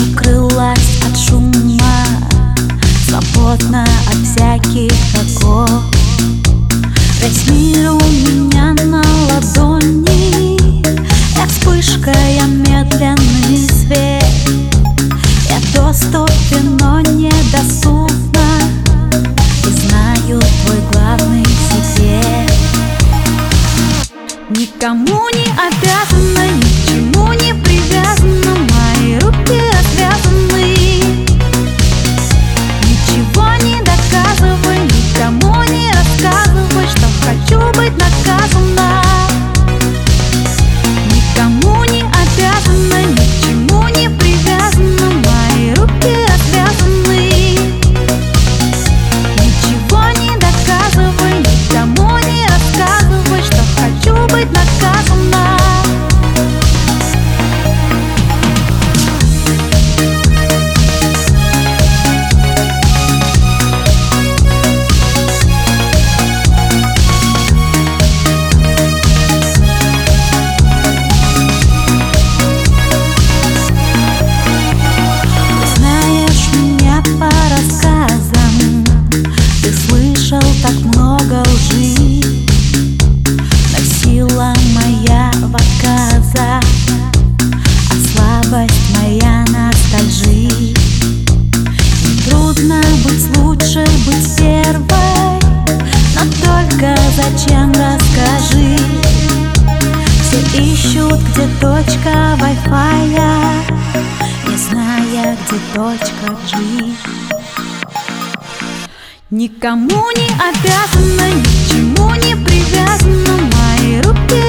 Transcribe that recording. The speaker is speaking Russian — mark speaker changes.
Speaker 1: укрылась от шума Свободна от всяких оков Весь мир у меня на ладони Я вспышка, я медленный свет. Я доступен, но недоступна И знаю твой главный секрет. Никому не обязана, ничему не привязана руки точка Wi-Fi Не зная, где точка G. Никому не обязана, ничему не привязана. Мои руки